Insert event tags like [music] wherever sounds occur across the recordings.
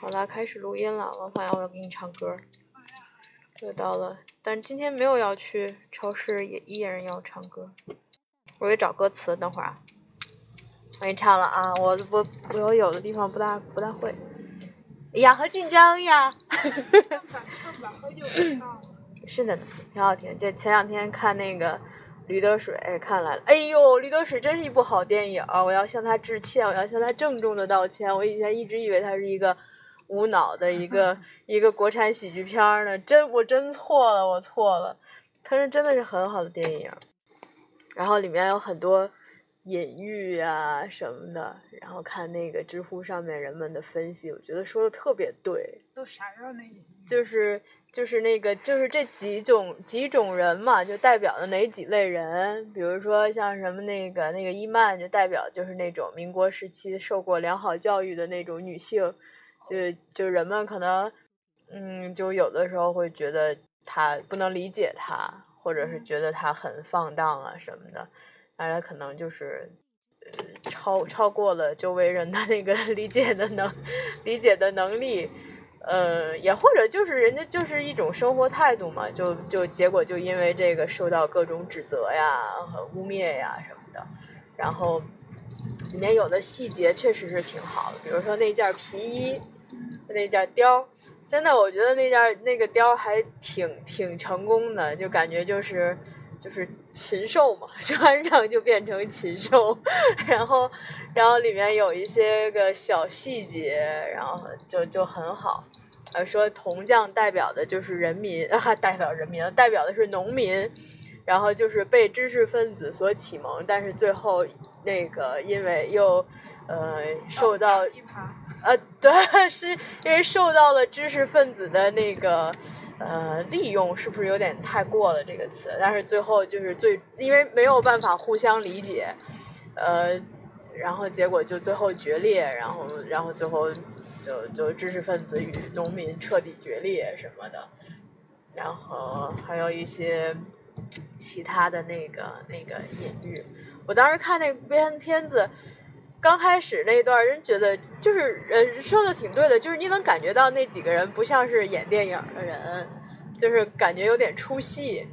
好啦，开始录音了。王凡，我要给你唱歌。又到了，但是今天没有要去超市，也依然要唱歌。我给找歌词，等会儿啊。我给你唱了啊，我我我有的地方不大不大会。哎呀，好紧张呀！[laughs] 是的呢，挺好听。就前两天看那个《驴得水》，看来了。哎呦，《驴得水》真是一部好电影，我要向他致歉，我要向他郑重的道歉。我以前一直以为他是一个无脑的一个 [laughs] 一个国产喜剧片呢，真我真错了，我错了。它是真的是很好的电影，然后里面有很多。隐喻啊什么的，然后看那个知乎上面人们的分析，我觉得说的特别对。都啥样的隐喻？就是就是那个就是这几种几种人嘛，就代表的哪几类人？比如说像什么那个那个伊曼，就代表就是那种民国时期受过良好教育的那种女性，就就人们可能嗯，就有的时候会觉得他不能理解他，或者是觉得他很放荡啊什么的。大家可能就是，呃，超超过了周围人的那个 [laughs] 理解的能理解的能力，呃，也或者就是人家就是一种生活态度嘛，就就结果就因为这个受到各种指责呀和污蔑呀什么的，然后里面有的细节确实是挺好的，比如说那件皮衣，那件貂，真的我觉得那件那个貂还挺挺成功的，就感觉就是。就是禽兽嘛，[laughs] 穿上就变成禽兽，[laughs] 然后，然后里面有一些个小细节，然后就就很好。呃，说铜匠代表的就是人民，[laughs] 啊，代表人民，代表的是农民，然后就是被知识分子所启蒙，但是最后那个因为又呃受到。呃，对，[laughs] 是因为受到了知识分子的那个呃利用，是不是有点太过了这个词？但是最后就是最，因为没有办法互相理解，呃，然后结果就最后决裂，然后然后最后就就知识分子与农民彻底决裂什么的，然后还有一些其他的那个那个隐喻。我当时看那片片子。刚开始那段，人觉得就是呃说的挺对的，就是你能感觉到那几个人不像是演电影的人，就是感觉有点出戏，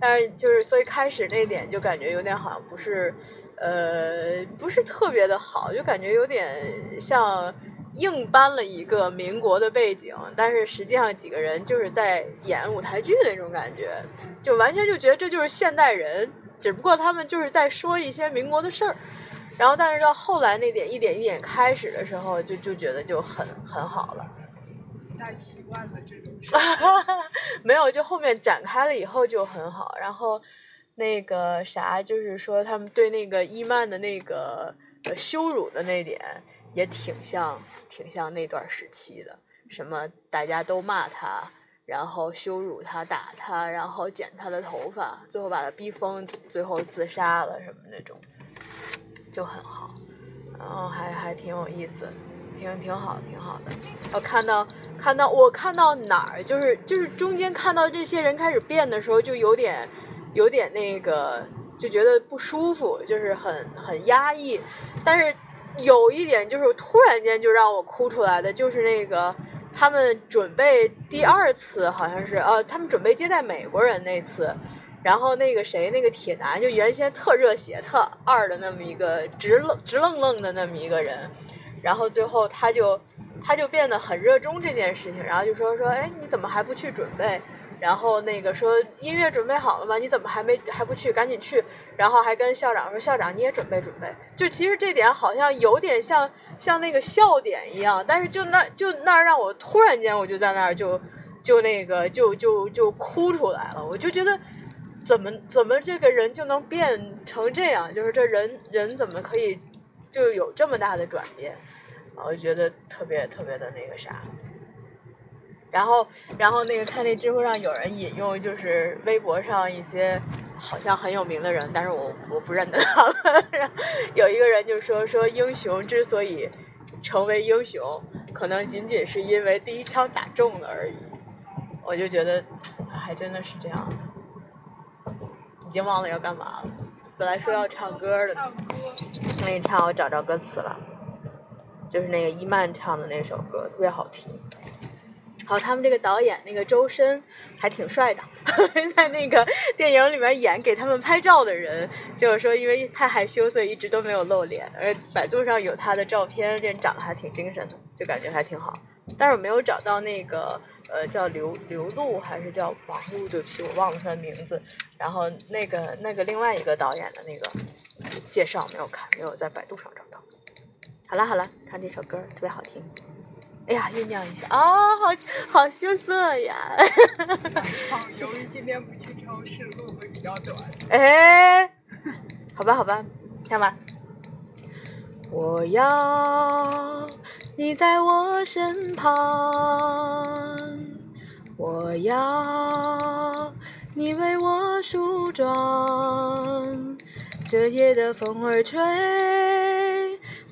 但是就是所以开始那点就感觉有点好像不是，呃不是特别的好，就感觉有点像硬搬了一个民国的背景，但是实际上几个人就是在演舞台剧的那种感觉，就完全就觉得这就是现代人，只不过他们就是在说一些民国的事儿。然后，但是到后来那点一点一点开始的时候，就就觉得就很很好了。太习惯了这种。[laughs] 没有，就后面展开了以后就很好。然后，那个啥，就是说他们对那个伊曼的那个羞辱的那点，也挺像，挺像那段时期的。什么大家都骂他，然后羞辱他，打他，然后剪他的头发，最后把他逼疯，最后自杀了什么那种。就很好，然后还还挺有意思，挺挺好，挺好的。我看到看到我看到哪儿，就是就是中间看到这些人开始变的时候，就有点有点那个，就觉得不舒服，就是很很压抑。但是有一点就是突然间就让我哭出来的，就是那个他们准备第二次，好像是呃，他们准备接待美国人那次。然后那个谁，那个铁男，就原先特热血、特二的那么一个直愣直愣愣的那么一个人，然后最后他就他就变得很热衷这件事情，然后就说说，哎，你怎么还不去准备？然后那个说音乐准备好了吗？你怎么还没还不去？赶紧去！然后还跟校长说，校长你也准备准备。就其实这点好像有点像像那个笑点一样，但是就那就那让我突然间我就在那儿就就那个就就就哭出来了，我就觉得。怎么怎么这个人就能变成这样？就是这人人怎么可以就有这么大的转变？我觉得特别特别的那个啥。然后然后那个看那知乎上有人引用，就是微博上一些好像很有名的人，但是我我不认得他们。[laughs] 有一个人就说说英雄之所以成为英雄，可能仅仅是因为第一枪打中了而已。我就觉得还真的是这样的。已经忘了要干嘛了，本来说要唱歌的，呢。我给你唱，我找着歌词了。就是那个伊曼唱的那首歌，特别好听。好他们这个导演那个周深还挺帅的，[laughs] 在那个电影里面演给他们拍照的人，就是说因为太害羞，所以一直都没有露脸。而百度上有他的照片，这人长得还挺精神的，就感觉还挺好。但是我没有找到那个呃叫刘刘露还是叫王璐，对不起，我忘了他的名字。然后那个那个另外一个导演的那个介绍没有看，没有在百度上找到。好了好了，唱这首歌特别好听。哎呀，酝酿一下啊、好好羞涩呀！[laughs] 好，由于今天不去超市，路会比较短。哎，好吧好吧，唱吧。我要你在我身旁，我要你为我梳妆。这夜的风儿吹，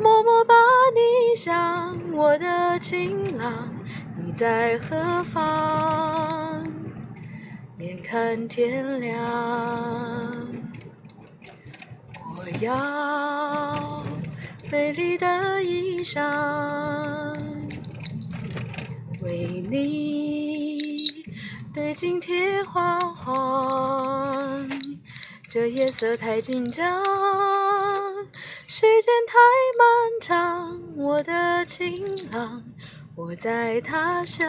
默默把你想，我的情郎，你在何方？眼看天亮。我要美丽的衣裳，为你对镜贴花黄。这夜色太紧张，间太漫长。我的情郎，我在他乡，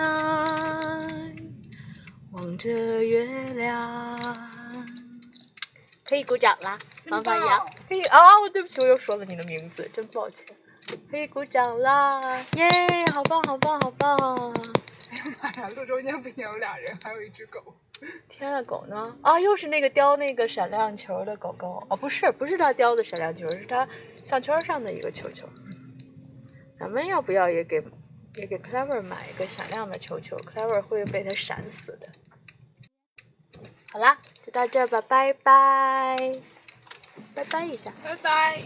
望着月亮。可以鼓掌啦，王凡阳。可以啊，我对不起，我又说了你的名字，真抱歉。可以鼓掌啦，耶，好棒，好棒，好棒！哎呀妈呀，路中间不仅有俩人，还有一只狗。[laughs] 天啊，狗呢？啊，又是那个叼那个闪亮球的狗狗。哦，不是，不是它叼的闪亮球，是它项圈上的一个球球。咱们要不要也给也给 Clever 买一个闪亮的球球？Clever 会被它闪死的。好啦，就到这吧，拜拜，拜拜一下。拜拜。